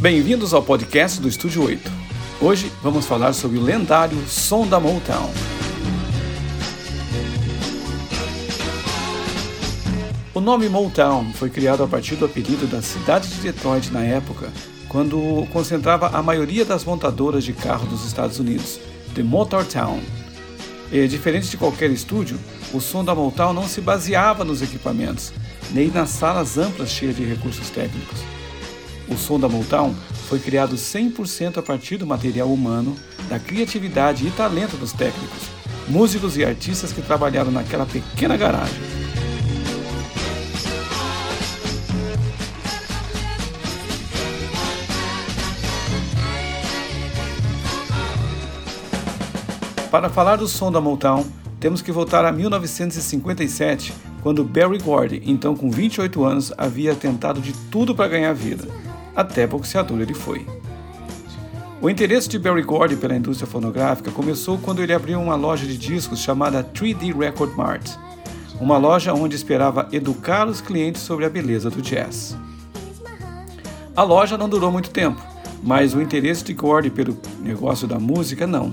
Bem-vindos ao podcast do Estúdio 8. Hoje vamos falar sobre o lendário som da Motown. O nome Motown foi criado a partir do apelido da cidade de Detroit na época, quando concentrava a maioria das montadoras de carro dos Estados Unidos, The Motor Town. E, diferente de qualquer estúdio, o som da Motown não se baseava nos equipamentos, nem nas salas amplas cheias de recursos técnicos. O som da Motown foi criado 100% a partir do material humano, da criatividade e talento dos técnicos, músicos e artistas que trabalharam naquela pequena garagem. Para falar do som da Motown, temos que voltar a 1957, quando Barry Gordy, então com 28 anos, havia tentado de tudo para ganhar vida. Até boxeador ele foi. O interesse de Barry Gordy pela indústria fonográfica começou quando ele abriu uma loja de discos chamada 3D Record Mart, uma loja onde esperava educar os clientes sobre a beleza do jazz. A loja não durou muito tempo, mas o interesse de Gordy pelo negócio da música não.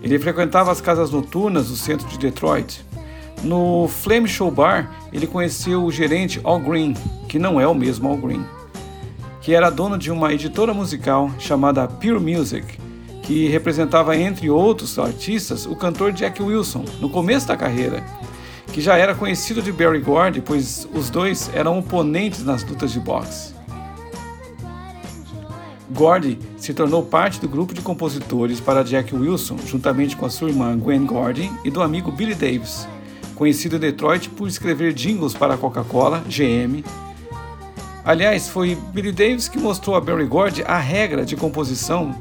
Ele frequentava as casas noturnas do centro de Detroit. No Flame Show Bar, ele conheceu o gerente Al Green, que não é o mesmo Al Green, que era dono de uma editora musical chamada Pure Music, que representava, entre outros artistas, o cantor Jack Wilson, no começo da carreira, que já era conhecido de Barry Gordy, pois os dois eram oponentes nas lutas de boxe. Gordy se tornou parte do grupo de compositores para Jack Wilson, juntamente com a sua irmã Gwen Gordy e do amigo Billy Davis, conhecido em Detroit por escrever jingles para a Coca-Cola, GM. Aliás, foi Billy Davis que mostrou a Barry Gordy a regra de composição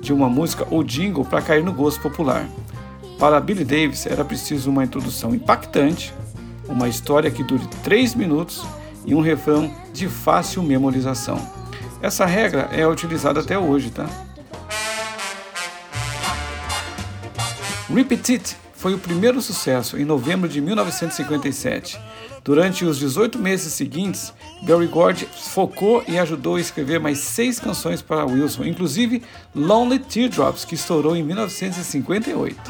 de uma música ou jingle para cair no gosto popular. Para Billy Davis era preciso uma introdução impactante, uma história que dure 3 minutos e um refrão de fácil memorização. Essa regra é utilizada até hoje, tá? Repeat It foi o primeiro sucesso em novembro de 1957. Durante os 18 meses seguintes, Barry Gordy focou e ajudou a escrever mais seis canções para Wilson, inclusive Lonely Teardrops, que estourou em 1958.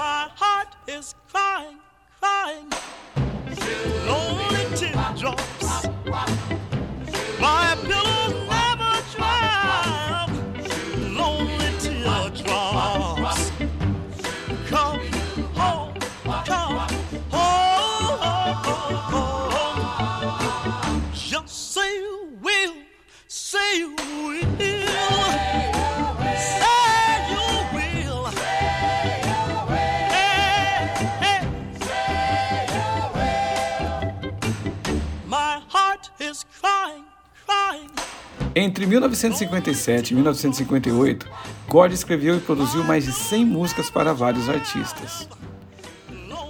Entre 1957 e 1958, Gordy escreveu e produziu mais de 100 músicas para vários artistas.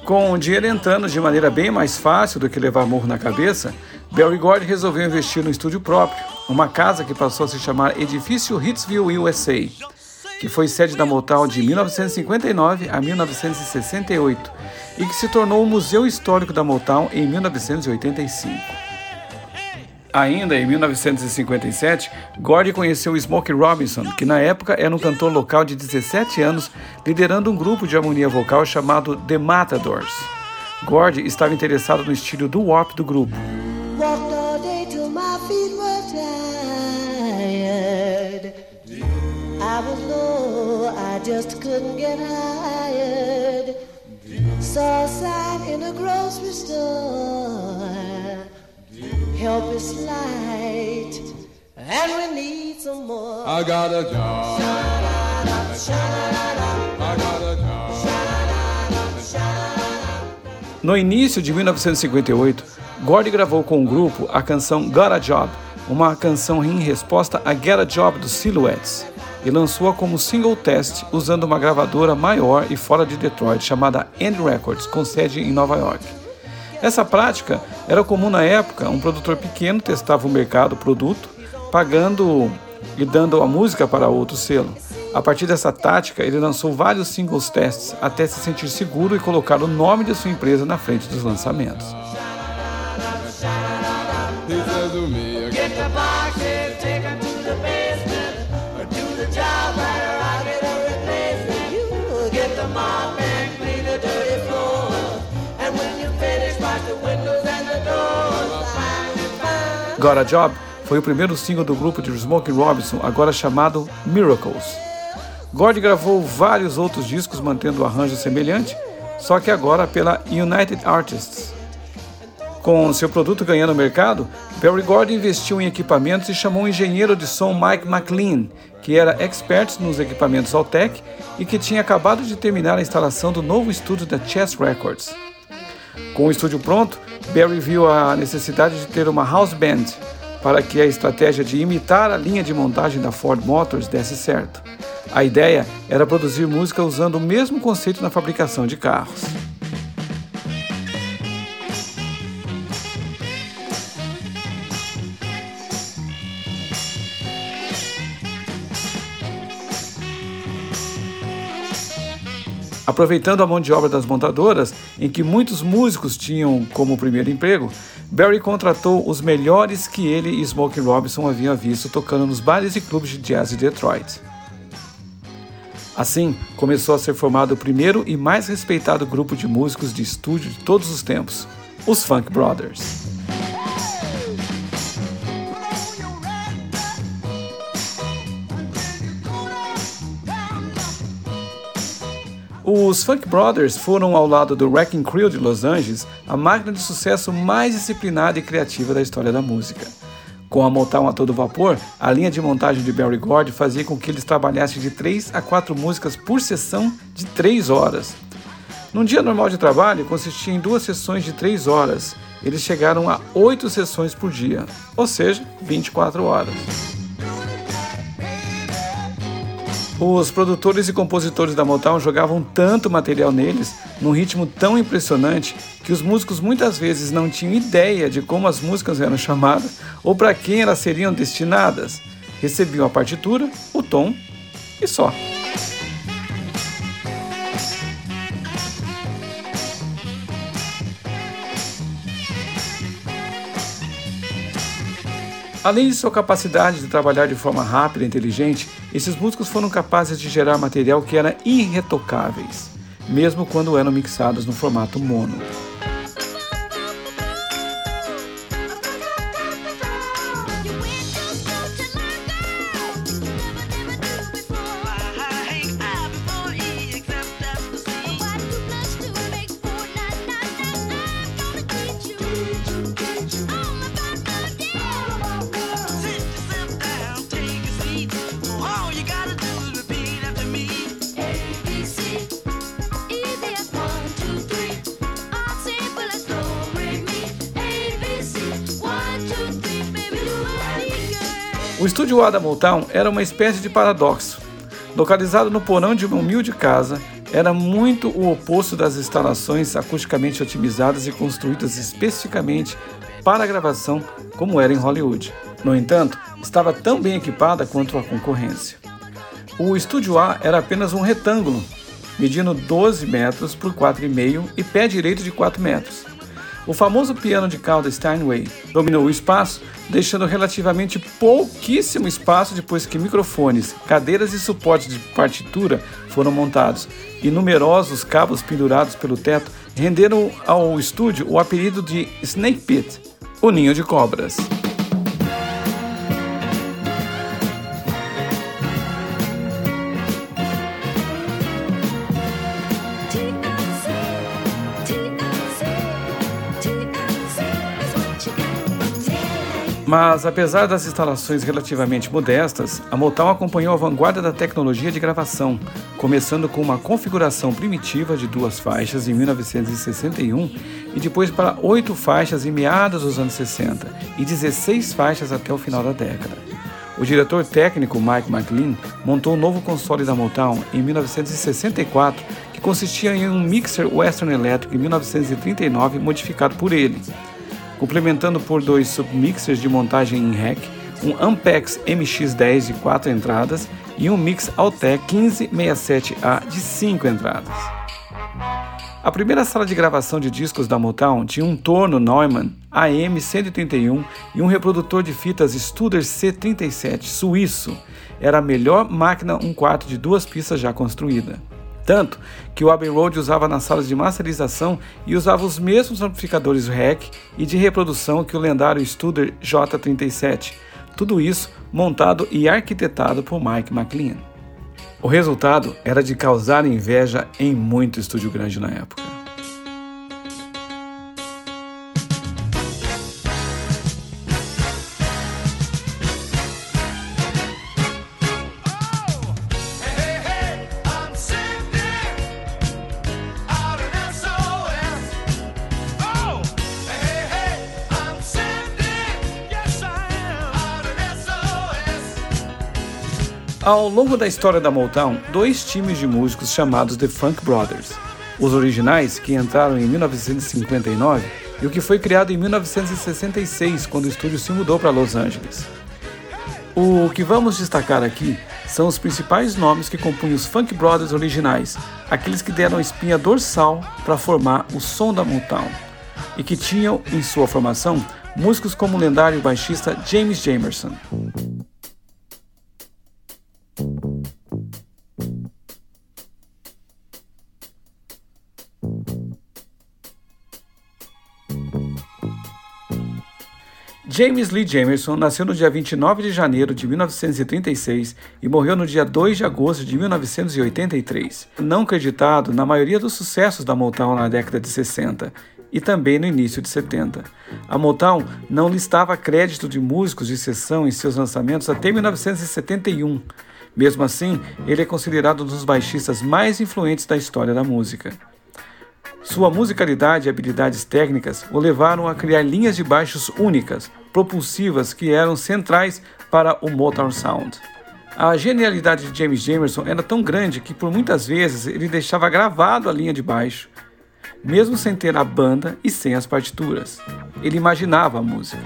Com o dinheiro entrando de maneira bem mais fácil do que levar morro na cabeça, Barry Gordy resolveu investir no estúdio próprio, uma casa que passou a se chamar Edifício Hitsville USA, que foi sede da Motown de 1959 a 1968 e que se tornou o Museu Histórico da Motown em 1985. Ainda em 1957, Gordy conheceu Smokey Robinson, que na época era um cantor local de 17 anos, liderando um grupo de harmonia vocal chamado The Matadors. Gordy estava interessado no estilo do warp do grupo. Saw a sign in a grocery store help is light, and we need some more. I got a job. I got a job. No início de 1958, Gordy gravou com o grupo a canção Got a Job, uma canção em resposta a Get a Job dos Silhouettes, e lançou-a como single test usando uma gravadora maior e fora de Detroit chamada End Records, com sede em Nova York. Essa prática era comum na época, um produtor pequeno testava o mercado, o produto, pagando e dando a música para outro selo. A partir dessa tática, ele lançou vários singles tests até se sentir seguro e colocar o nome de sua empresa na frente dos lançamentos. Got a Job foi o primeiro single do grupo de Smokey Robinson, agora chamado Miracles. Gord gravou vários outros discos mantendo o arranjo semelhante, só que agora pela United Artists. Com seu produto ganhando mercado, Barry Gordon investiu em equipamentos e chamou o engenheiro de som Mike McLean, que era expert nos equipamentos Altec e que tinha acabado de terminar a instalação do novo estúdio da Chess Records. Com o estúdio pronto, Barry viu a necessidade de ter uma house band para que a estratégia de imitar a linha de montagem da Ford Motors desse certo. A ideia era produzir música usando o mesmo conceito na fabricação de carros. Aproveitando a mão de obra das montadoras, em que muitos músicos tinham como primeiro emprego, Barry contratou os melhores que ele e Smokey Robinson haviam visto tocando nos bares e clubes de jazz de Detroit. Assim, começou a ser formado o primeiro e mais respeitado grupo de músicos de estúdio de todos os tempos, os Funk Brothers. Os Funk Brothers foram, ao lado do Wrecking Crew de Los Angeles, a máquina de sucesso mais disciplinada e criativa da história da música. Com a Motown a todo vapor, a linha de montagem de Barry Gordy fazia com que eles trabalhassem de 3 a 4 músicas por sessão de 3 horas. Num dia normal de trabalho, consistia em duas sessões de 3 horas. Eles chegaram a 8 sessões por dia, ou seja, 24 horas. Os produtores e compositores da Motown jogavam tanto material neles, num ritmo tão impressionante, que os músicos muitas vezes não tinham ideia de como as músicas eram chamadas ou para quem elas seriam destinadas. Recebiam a partitura, o tom e só. Além de sua capacidade de trabalhar de forma rápida e inteligente, esses músicos foram capazes de gerar material que era irretocáveis, mesmo quando eram mixados no formato mono. O estúdio A da Motown era uma espécie de paradoxo. Localizado no porão de uma humilde casa, era muito o oposto das instalações acusticamente otimizadas e construídas especificamente para a gravação como era em Hollywood. No entanto, estava tão bem equipada quanto a concorrência. O estúdio A era apenas um retângulo, medindo 12 metros por 4,5 e pé direito de 4 metros. O famoso piano de cauda Steinway dominou o espaço, deixando relativamente pouquíssimo espaço depois que microfones, cadeiras e suportes de partitura foram montados, e numerosos cabos pendurados pelo teto renderam ao estúdio o apelido de Snake Pit, o ninho de cobras. Mas, apesar das instalações relativamente modestas, a Motown acompanhou a vanguarda da tecnologia de gravação, começando com uma configuração primitiva de duas faixas em 1961 e depois para oito faixas em meados dos anos 60 e 16 faixas até o final da década. O diretor técnico Mike McLean montou um novo console da Motown em 1964 que consistia em um mixer Western Electric em 1939 modificado por ele complementando por dois submixers de montagem em rack, um Ampex MX10 de 4 entradas e um Mix Altec 1567A de 5 entradas. A primeira sala de gravação de discos da Motown tinha um torno Neumann AM131 e um reprodutor de fitas Studer C37 suíço. Era a melhor máquina um quarto de duas pistas já construída. Tanto que o Abbey Road usava nas salas de masterização e usava os mesmos amplificadores REC e de reprodução que o lendário Studer J37. Tudo isso montado e arquitetado por Mike McLean. O resultado era de causar inveja em muito estúdio grande na época. Ao longo da história da Motown, dois times de músicos chamados The Funk Brothers, os originais, que entraram em 1959, e o que foi criado em 1966, quando o estúdio se mudou para Los Angeles. O que vamos destacar aqui são os principais nomes que compunham os Funk Brothers originais, aqueles que deram a espinha dorsal para formar o som da Motown, e que tinham em sua formação músicos como o lendário baixista James Jamerson. James Lee Jamerson nasceu no dia 29 de janeiro de 1936 e morreu no dia 2 de agosto de 1983. Não creditado na maioria dos sucessos da Motown na década de 60 e também no início de 70. A Motown não listava crédito de músicos de sessão em seus lançamentos até 1971. Mesmo assim, ele é considerado um dos baixistas mais influentes da história da música. Sua musicalidade e habilidades técnicas o levaram a criar linhas de baixos únicas, propulsivas que eram centrais para o Motown Sound. A genialidade de James Jamerson era tão grande que por muitas vezes ele deixava gravado a linha de baixo, mesmo sem ter a banda e sem as partituras. Ele imaginava a música.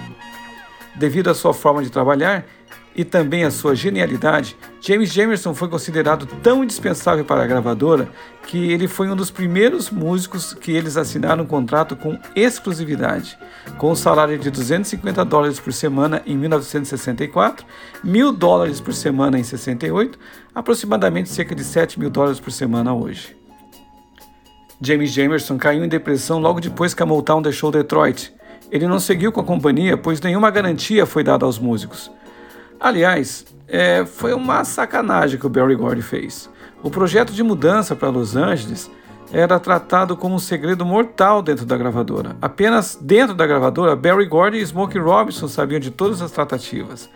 Devido à sua forma de trabalhar, e também a sua genialidade, James Jamerson foi considerado tão indispensável para a gravadora que ele foi um dos primeiros músicos que eles assinaram um contrato com exclusividade, com um salário de 250 dólares por semana em 1964, mil dólares por semana em 68, aproximadamente cerca de 7 mil dólares por semana hoje. James Jamerson caiu em depressão logo depois que a Motown deixou Detroit. Ele não seguiu com a companhia, pois nenhuma garantia foi dada aos músicos. Aliás, é, foi uma sacanagem que o Barry Gordy fez. O projeto de mudança para Los Angeles era tratado como um segredo mortal dentro da gravadora. Apenas dentro da gravadora, Barry Gordy e Smokey Robinson sabiam de todas as tratativas.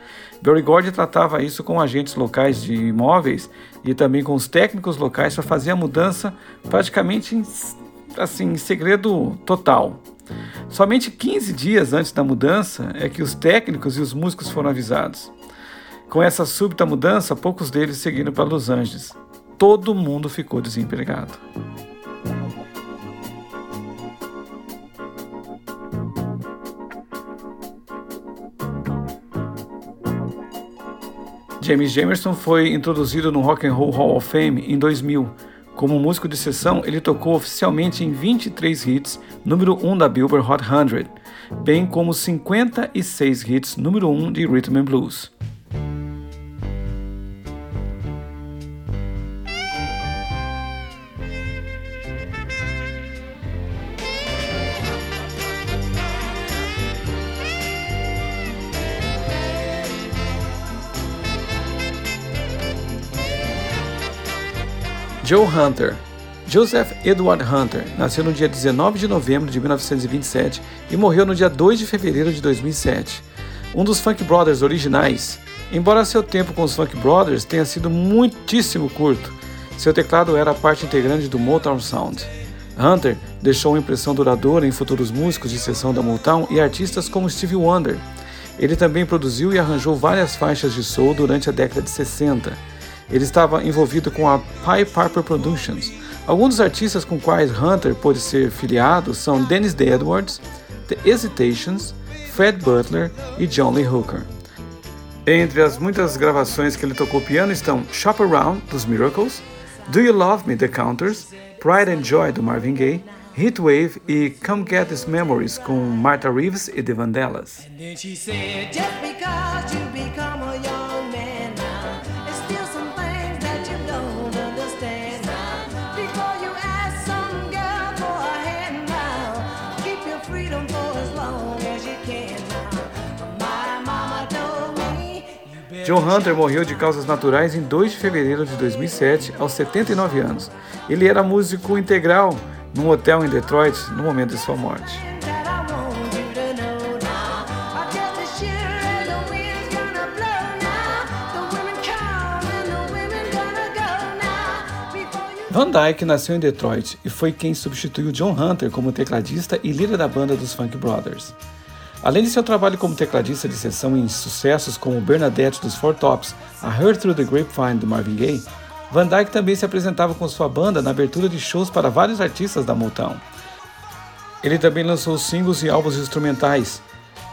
Barry Gordy tratava isso com agentes locais de imóveis e também com os técnicos locais para fazer a mudança praticamente em, assim, em segredo total. Somente 15 dias antes da mudança é que os técnicos e os músicos foram avisados. Com essa súbita mudança, poucos deles seguiram para Los Angeles. Todo mundo ficou desempregado. James Jamerson foi introduzido no Rock and Roll Hall of Fame em 2000. Como músico de sessão, ele tocou oficialmente em 23 hits, número 1 da Billboard Hot 100, bem como 56 hits, número 1 de Rhythm and Blues. Joe Hunter. Joseph Edward Hunter nasceu no dia 19 de novembro de 1927 e morreu no dia 2 de fevereiro de 2007. Um dos Funk Brothers originais, embora seu tempo com os Funk Brothers tenha sido muitíssimo curto, seu teclado era parte integrante do Motown Sound. Hunter deixou uma impressão duradoura em futuros músicos de sessão da Motown e artistas como Stevie Wonder. Ele também produziu e arranjou várias faixas de soul durante a década de 60 ele estava envolvido com a Pipe Piper Productions. Alguns dos artistas com quais Hunter pôde ser filiado são Dennis D. Edwards, The Hesitations, Fred Butler e John Lee Hooker. Entre as muitas gravações que ele tocou piano estão Shop Around, dos Miracles, Do You Love Me, The Counters, Pride and Joy, do Marvin Gaye, Heatwave e Come Get These Memories, com Martha Reeves e The Vandellas. John Hunter morreu de causas naturais em 2 de fevereiro de 2007, aos 79 anos. Ele era músico integral num hotel em Detroit no momento de sua morte. Van Dyke nasceu em Detroit e foi quem substituiu John Hunter como tecladista e líder da banda dos Funk Brothers. Além de seu trabalho como tecladista de sessão em sucessos como Bernadette dos Four Tops, A Heard Through the Grapevine do Marvin Gaye, Van Dyke também se apresentava com sua banda na abertura de shows para vários artistas da Motown. Ele também lançou singles e álbuns instrumentais.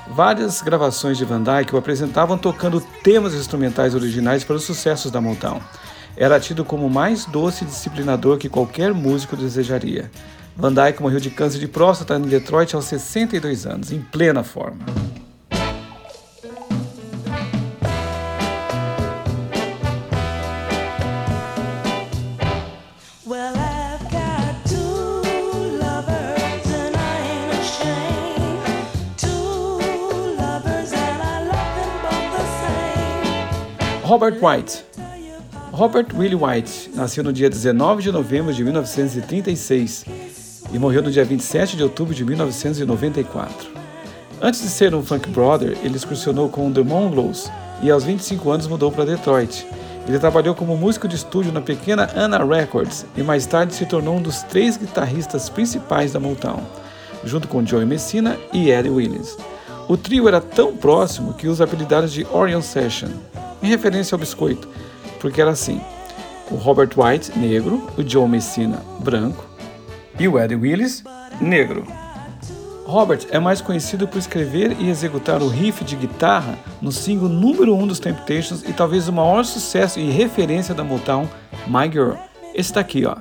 Várias gravações de Van Dyke o apresentavam tocando temas instrumentais originais para os sucessos da Motown. Era tido como o mais doce e disciplinador que qualquer músico desejaria. Van Dyke morreu de câncer de próstata em Detroit aos 62 anos, em plena forma. Robert White. Robert Willie White nasceu no dia 19 de novembro de 1936 e morreu no dia 27 de outubro de 1994. Antes de ser um funk brother, ele excursionou com The Mongols e aos 25 anos mudou para Detroit. Ele trabalhou como músico de estúdio na pequena Anna Records e mais tarde se tornou um dos três guitarristas principais da Motown, junto com Joey Messina e Eddie Williams. O trio era tão próximo que usa apelidados de Orion Session, em referência ao biscoito, porque era assim: o Robert White, negro, o Joe Messina, branco, e o Eddie Willis, negro. Robert é mais conhecido por escrever e executar o riff de guitarra no single número 1 um dos Temptations e talvez o maior sucesso e referência da Motown, My Girl. Esse daqui, ó.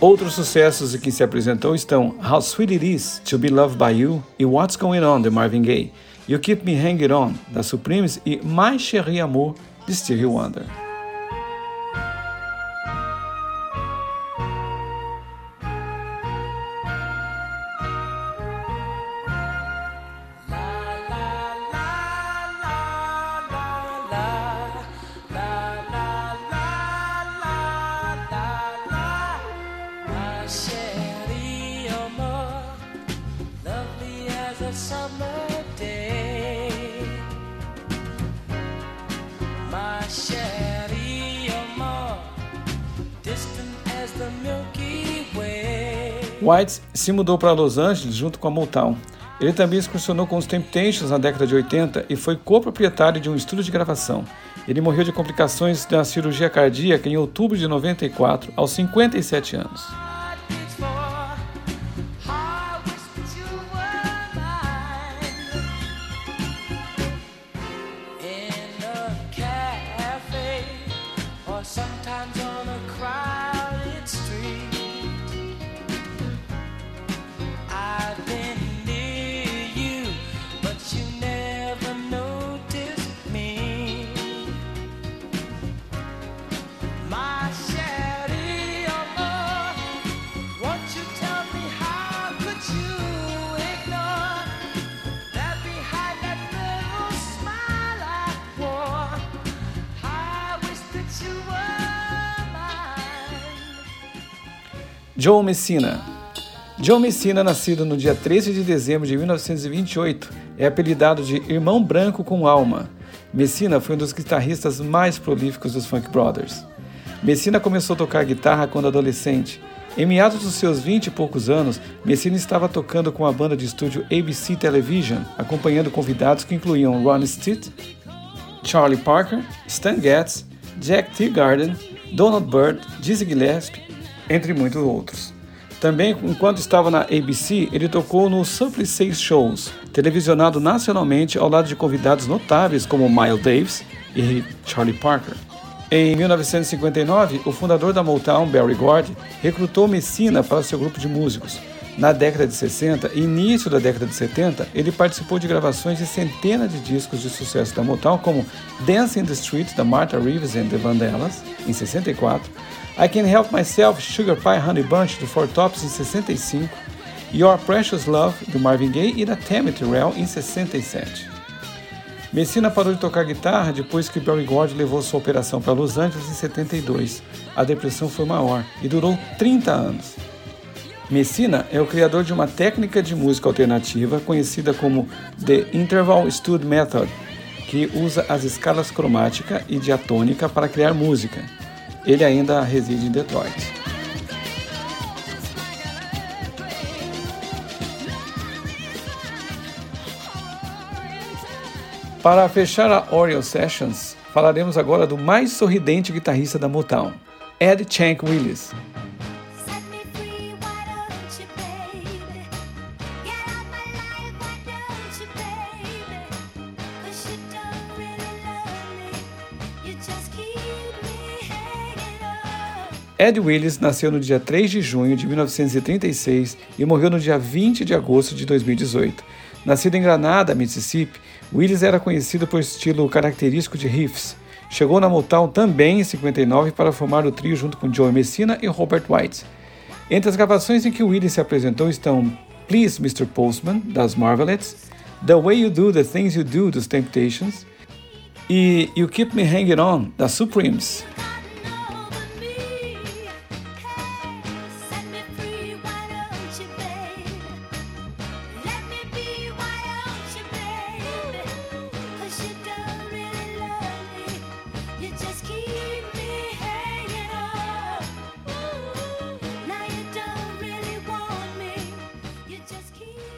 Outros sucessos que se apresentou estão How Sweet It Is to Be Loved by You e What's Going On de Marvin Gaye, You Keep Me Hanging On da Supremes e My Chérie Amour de Stevie Wonder. White se mudou para Los Angeles junto com a Motown. Ele também excursionou com os Temptations na década de 80 e foi coproprietário de um estúdio de gravação. Ele morreu de complicações da cirurgia cardíaca em outubro de 94, aos 57 anos. Joe Messina. Joe Messina, nascido no dia 13 de dezembro de 1928, é apelidado de Irmão Branco com Alma. Messina foi um dos guitarristas mais prolíficos dos Funk Brothers. Messina começou a tocar guitarra quando adolescente. Em meados dos seus 20 e poucos anos, Messina estava tocando com a banda de estúdio ABC Television, acompanhando convidados que incluíam Ron Stitt, Charlie Parker, Stan Getz, Jack Teagarden, Donald Byrd, Dizzy Gillespie entre muitos outros. Também, enquanto estava na ABC, ele tocou no Supple Six Shows, televisionado nacionalmente ao lado de convidados notáveis como Miles Davis e Charlie Parker. Em 1959, o fundador da Motown, Barry Gordy, recrutou Messina para seu grupo de músicos. Na década de 60 e início da década de 70, ele participou de gravações de centenas de discos de sucesso da Motown, como Dance in the Street, da Martha Reeves and the Vandellas, em 64, I Can Help Myself, Sugar Pie Honey Bunch, do Four Tops, em 65, Your Precious Love, do Marvin Gaye e da Tammy Terrell, em 67. Messina parou de tocar guitarra depois que Barry Gordy levou sua operação para Los Angeles em 72. A depressão foi maior e durou 30 anos. Messina é o criador de uma técnica de música alternativa conhecida como The Interval Stud Method, que usa as escalas cromática e diatônica para criar música. Ele ainda reside em Detroit. Para fechar a Oriole Sessions, falaremos agora do mais sorridente guitarrista da Motown, Ed Chank Willis. Ed Willis nasceu no dia 3 de junho de 1936 e morreu no dia 20 de agosto de 2018. Nascido em Granada, Mississippi, Willis era conhecido por estilo característico de riffs. Chegou na Motown também em 59 para formar o trio junto com Joe Messina e Robert White. Entre as gravações em que Willis se apresentou estão Please Mr. Postman, das Marvelettes, The Way You Do the Things You Do, dos Temptations, e You Keep Me Hanging On, das Supremes.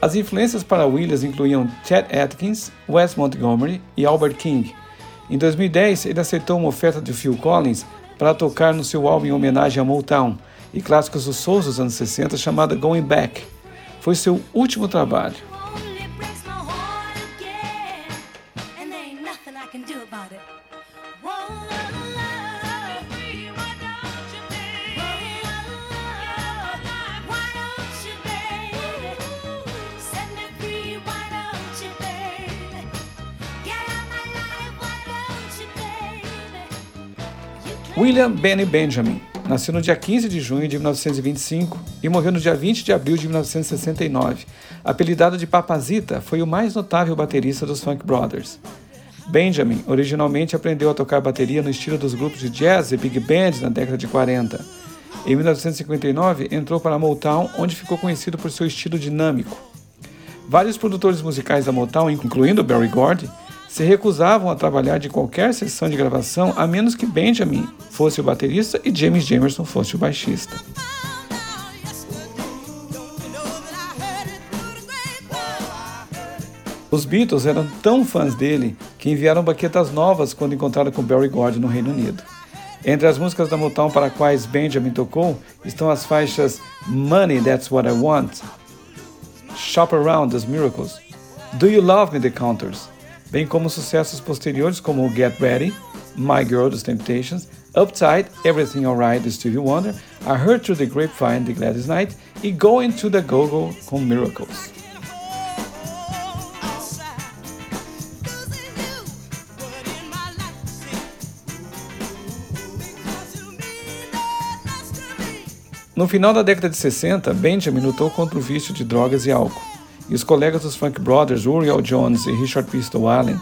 As influências para Williams incluíam Chet Atkins, Wes Montgomery e Albert King. Em 2010, ele aceitou uma oferta de Phil Collins para tocar no seu álbum em homenagem a Motown e clássicos do soul dos anos 60 chamada Going Back. Foi seu último trabalho. William Benny Benjamin nasceu no dia 15 de junho de 1925 e morreu no dia 20 de abril de 1969. Apelidado de Papazita, foi o mais notável baterista dos Funk Brothers. Benjamin originalmente aprendeu a tocar bateria no estilo dos grupos de jazz e big band na década de 40. Em 1959, entrou para a Motown, onde ficou conhecido por seu estilo dinâmico. Vários produtores musicais da Motown, incluindo Barry Gordy, se recusavam a trabalhar de qualquer sessão de gravação a menos que Benjamin fosse o baterista e James Jamerson fosse o baixista. Os Beatles eram tão fãs dele que enviaram baquetas novas quando encontraram com Barry Gordy no Reino Unido. Entre as músicas da Motown para quais Benjamin tocou estão as faixas Money That's What I Want, Shop Around the Miracles, Do You Love Me The Counters, bem como sucessos posteriores como Get Ready, My Girl dos Temptations, Uptight, Everything Alright do Stevie Wonder, I Heard Through the Grapevine de Gladys Knight e Going to the Go-Go com Miracles. No final da década de 60, Benjamin lutou contra o vício de drogas e álcool e os colegas dos Funk Brothers, Uriel Jones e Richard Pistol Allen,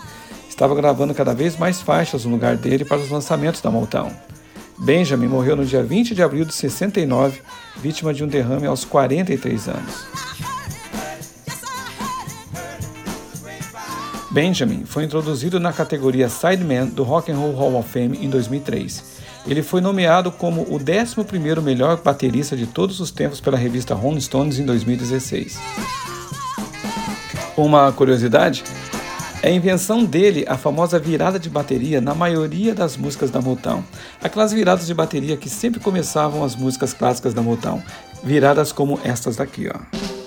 estavam gravando cada vez mais faixas no lugar dele para os lançamentos da Motown. Benjamin morreu no dia 20 de abril de 69, vítima de um derrame aos 43 anos. Benjamin foi introduzido na categoria Sideman do Rock and Roll Hall of Fame em 2003. Ele foi nomeado como o 11º melhor baterista de todos os tempos pela revista Rolling Stones em 2016. Uma curiosidade: É a invenção dele a famosa virada de bateria na maioria das músicas da Motown. Aquelas viradas de bateria que sempre começavam as músicas clássicas da Motown. Viradas como estas daqui, ó.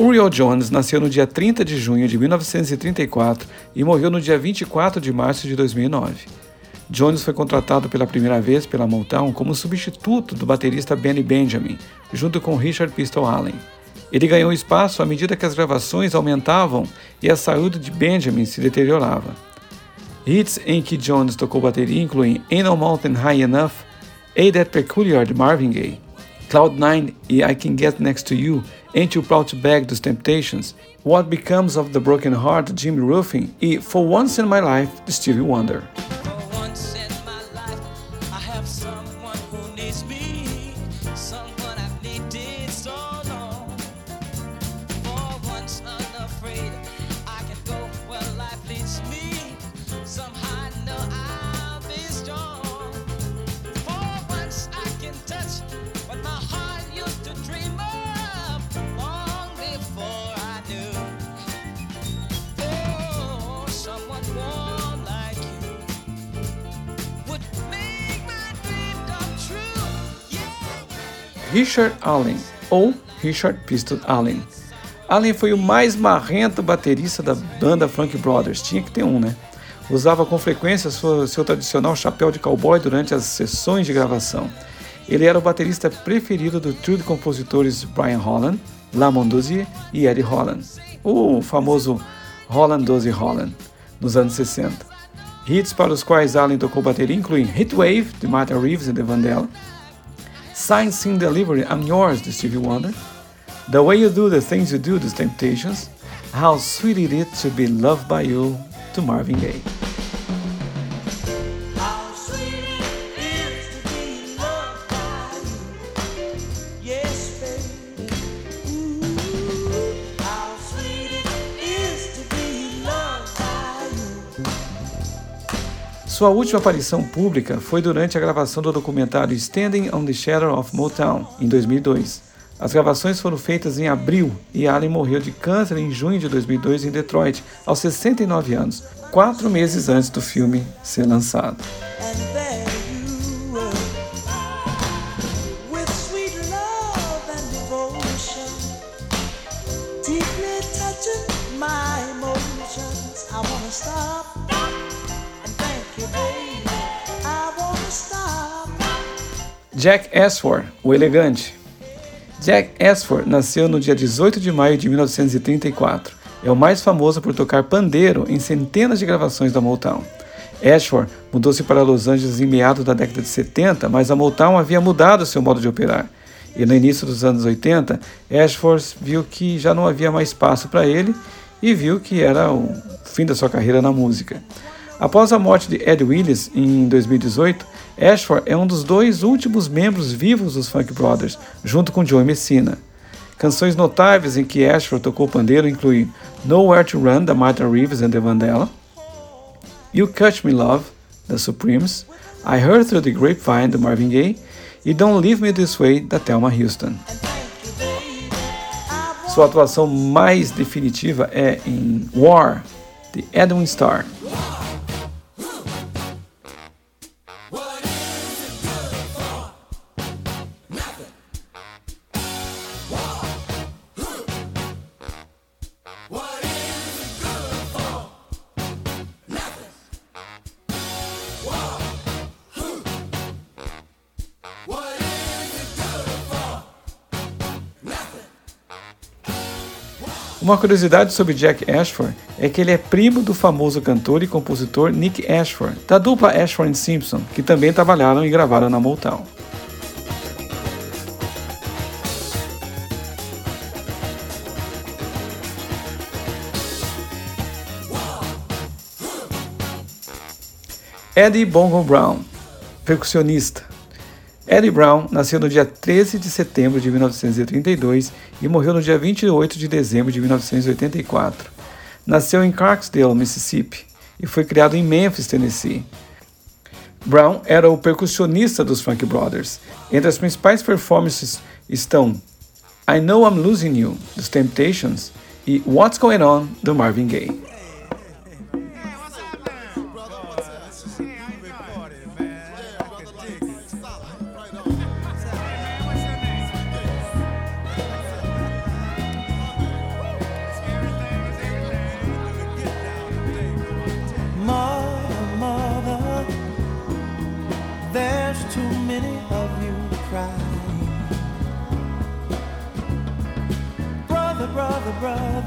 Uriel Jones nasceu no dia 30 de junho de 1934 e morreu no dia 24 de março de 2009. Jones foi contratado pela primeira vez pela Motown como substituto do baterista Benny Benjamin, junto com Richard Pistol Allen. Ele ganhou espaço à medida que as gravações aumentavam e a saúde de Benjamin se deteriorava. Hits em que Jones tocou bateria incluem Ain't No Mountain High Enough, Ain't That Peculiar de Marvin Gaye, Cloud9 e I Can Get Next to You Ain't You Proud to Beg dos Temptations, What Becomes of the Broken Heart, Jimmy Ruffin e For Once in My Life, Stevie Wonder. Richard Allen, ou Richard Pistol Allen. Allen foi o mais marrento baterista da banda Funk Brothers, tinha que ter um, né? Usava com frequência seu, seu tradicional chapéu de cowboy durante as sessões de gravação. Ele era o baterista preferido do trio de compositores Brian Holland, Lamont e Eddie Holland, o famoso Holland Dozier Holland, nos anos 60. Hits para os quais Allen tocou bateria incluem Wave de Martha Reeves e The Vandella, Sign Sing Delivery, I'm Yours, de Stevie Wonder, The Way You Do the Things You Do, The Temptations, How Sweet It Is to Be Loved by You, to Marvin Gaye. Sua última aparição pública foi durante a gravação do documentário Standing on the Shadow of Motown, em 2002. As gravações foram feitas em abril e Allen morreu de câncer em junho de 2002 em Detroit, aos 69 anos, quatro meses antes do filme ser lançado. Jack Ashford, o elegante. Jack Ashford nasceu no dia 18 de maio de 1934. É o mais famoso por tocar pandeiro em centenas de gravações da Motown. Ashford mudou-se para Los Angeles em meados da década de 70, mas a Motown havia mudado seu modo de operar. E no início dos anos 80, Ashford viu que já não havia mais espaço para ele e viu que era o fim da sua carreira na música. Após a morte de Ed Willis em 2018, Ashford é um dos dois últimos membros vivos dos Funk Brothers, junto com Joey Messina. Canções notáveis em que Ashford tocou pandeiro incluem Nowhere to Run, da Martha Reeves and the Vandella, You Catch Me Love, da Supremes, I Heard Through the Grapevine, da Marvin Gaye, e Don't Leave Me This Way, da Thelma Houston. Sua atuação mais definitiva é em War, de Edwin Starr. Uma curiosidade sobre Jack Ashford é que ele é primo do famoso cantor e compositor Nick Ashford, da dupla Ashford Simpson, que também trabalharam e gravaram na Motown. Eddie Bongo Brown, percussionista, Eddie Brown nasceu no dia 13 de setembro de 1932 e morreu no dia 28 de dezembro de 1984. Nasceu em Clarksdale, Mississippi, e foi criado em Memphis, Tennessee. Brown era o percussionista dos Funk Brothers. Entre as principais performances estão I Know I'm Losing You, dos Temptations, e What's Going On, do Marvin Gaye.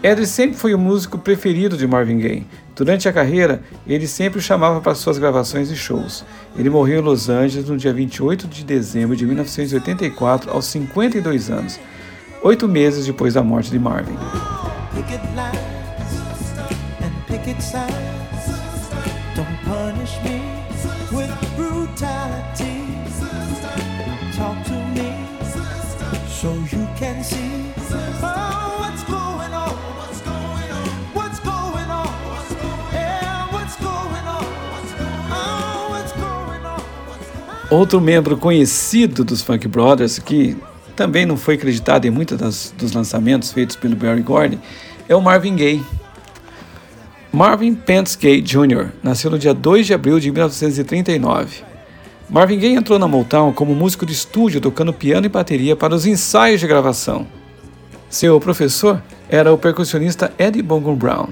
Edry sempre foi o músico preferido de Marvin Gaye. Durante a carreira, ele sempre o chamava para suas gravações e shows. Ele morreu em Los Angeles no dia 28 de dezembro de 1984, aos 52 anos, oito meses depois da morte de Marvin. Outro membro conhecido dos Funk Brothers, que também não foi acreditado em muitos dos lançamentos feitos pelo Barry Gordy, é o Marvin Gaye. Marvin Pence Gaye Jr. nasceu no dia 2 de abril de 1939. Marvin Gaye entrou na Motown como músico de estúdio tocando piano e bateria para os ensaios de gravação. Seu professor era o percussionista Eddie Bongo Brown.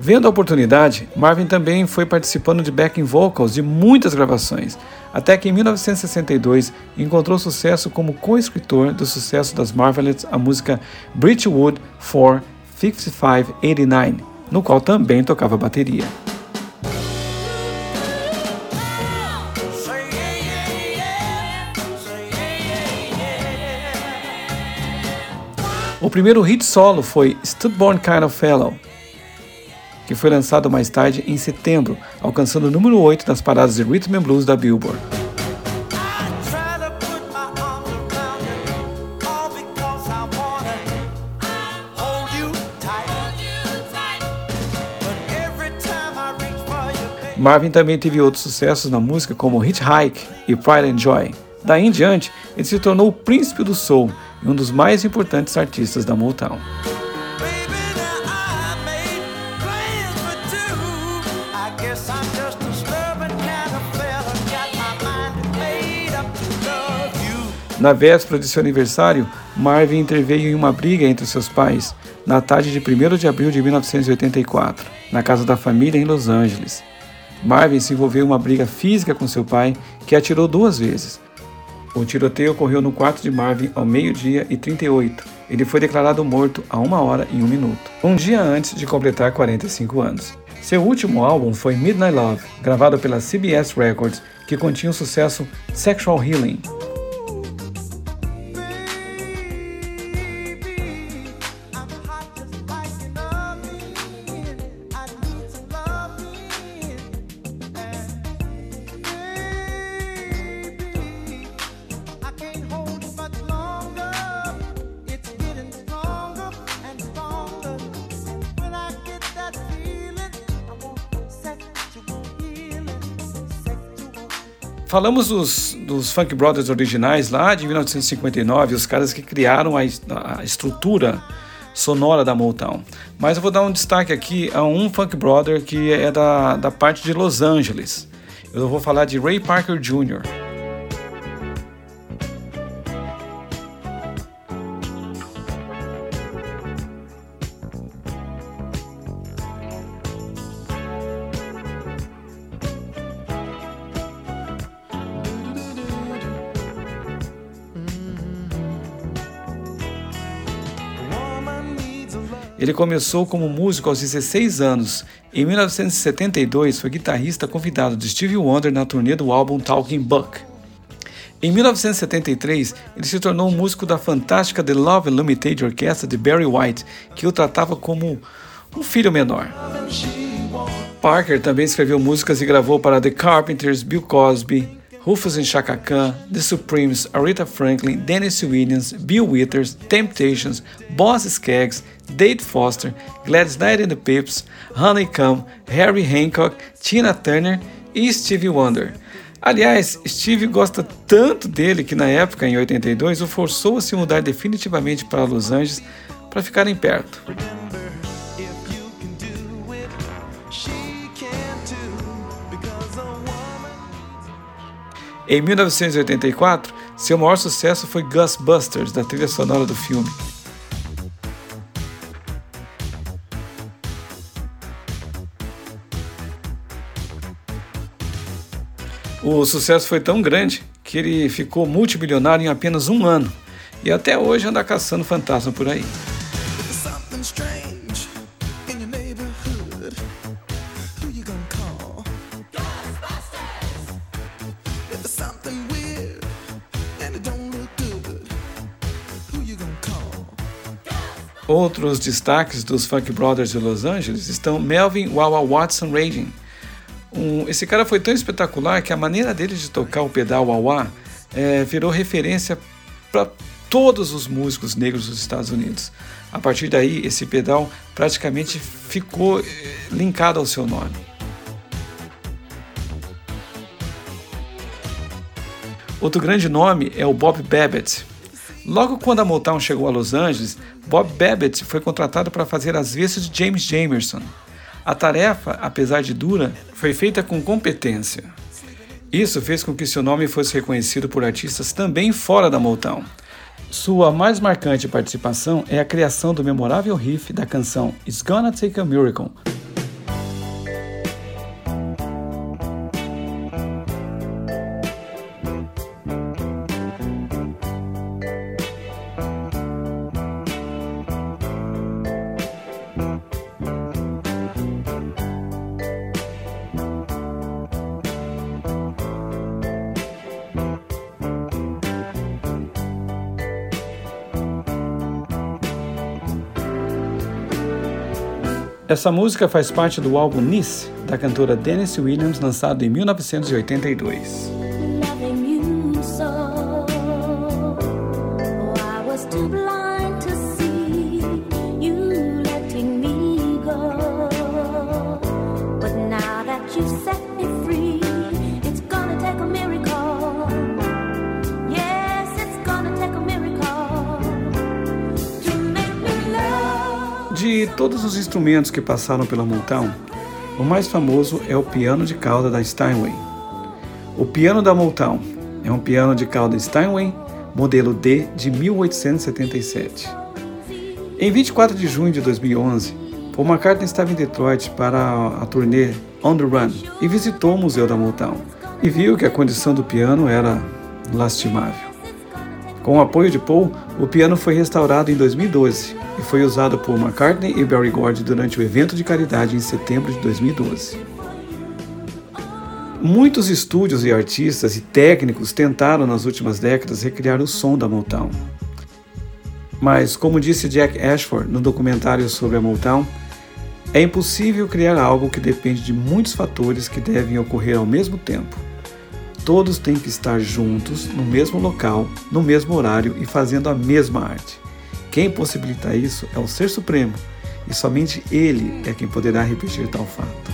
Vendo a oportunidade, Marvin também foi participando de backing vocals de muitas gravações, até que em 1962 encontrou sucesso como co-escritor do sucesso das Marvelettes, a música Bridgewood for 5589, no qual também tocava bateria. O primeiro hit solo foi Studborn Kind of Fellow, que foi lançado mais tarde em setembro, alcançando o número 8 das paradas de Rhythm and Blues da Billboard. Marvin também teve outros sucessos na música como Hitchhike e Pride and Joy. Daí em diante, ele se tornou o príncipe do soul e um dos mais importantes artistas da Motown. Na véspera de seu aniversário, Marvin interveio em uma briga entre seus pais, na tarde de 1 de abril de 1984, na casa da família em Los Angeles. Marvin se envolveu em uma briga física com seu pai, que atirou duas vezes. O tiroteio ocorreu no quarto de Marvin ao meio-dia e 38. Ele foi declarado morto a uma hora e um minuto, um dia antes de completar 45 anos. Seu último álbum foi Midnight Love, gravado pela CBS Records, que continha o sucesso Sexual Healing. Falamos dos, dos Funk Brothers originais lá de 1959, os caras que criaram a, a estrutura sonora da Motown. Mas eu vou dar um destaque aqui a um Funk Brother que é da, da parte de Los Angeles. Eu vou falar de Ray Parker Jr. Ele começou como músico aos 16 anos. Em 1972, foi guitarrista convidado de Stevie Wonder na turnê do álbum Talking Book. Em 1973, ele se tornou um músico da fantástica The Love Limited Orchestra de Barry White, que o tratava como um filho menor. Parker também escreveu músicas e gravou para The Carpenters, Bill Cosby, Rufus and Chaka Khan, The Supremes, Aretha Franklin, Dennis Williams, Bill Withers, Temptations, Boss Skaggs, Dave Foster, Gladys Knight and the Pips, Honeycomb, Harry Hancock, Tina Turner e Stevie Wonder. Aliás, Steve gosta tanto dele que na época, em 82, o forçou a se mudar definitivamente para Los Angeles para ficarem perto. Em 1984, seu maior sucesso foi Ghostbusters, da trilha sonora do filme. O sucesso foi tão grande que ele ficou multimilionário em apenas um ano. E até hoje anda caçando fantasma por aí. Outros destaques dos Funk Brothers de Los Angeles estão Melvin Wawa Watson Radin, um, esse cara foi tão espetacular que a maneira dele de tocar o pedal wah é, virou referência para todos os músicos negros dos Estados Unidos. A partir daí, esse pedal praticamente ficou eh, linkado ao seu nome. Outro grande nome é o Bob Babbitt. Logo quando a Motown chegou a Los Angeles, Bob Babbitt foi contratado para fazer as vezes de James Jamerson. A tarefa, apesar de dura, foi feita com competência. Isso fez com que seu nome fosse reconhecido por artistas também fora da Motown. Sua mais marcante participação é a criação do memorável riff da canção It's Gonna Take a Miracle, Essa música faz parte do álbum Nice, da cantora Dennis Williams, lançado em 1982. Instrumentos que passaram pela Motown, o mais famoso é o piano de cauda da Steinway. O piano da Motown é um piano de cauda Steinway, modelo D de 1877. Em 24 de junho de 2011, Paul McCartney estava em Detroit para a turnê On the Run e visitou o Museu da Motown e viu que a condição do piano era lastimável. Com o apoio de Paul, o piano foi restaurado em 2012 e foi usado por McCartney e Barry Gordy durante o evento de caridade em setembro de 2012. Muitos estúdios e artistas e técnicos tentaram nas últimas décadas recriar o som da Motown. Mas, como disse Jack Ashford no documentário sobre a Motown, é impossível criar algo que depende de muitos fatores que devem ocorrer ao mesmo tempo. Todos têm que estar juntos, no mesmo local, no mesmo horário e fazendo a mesma arte. Quem possibilita isso é o Ser Supremo, e somente Ele é quem poderá repetir tal fato.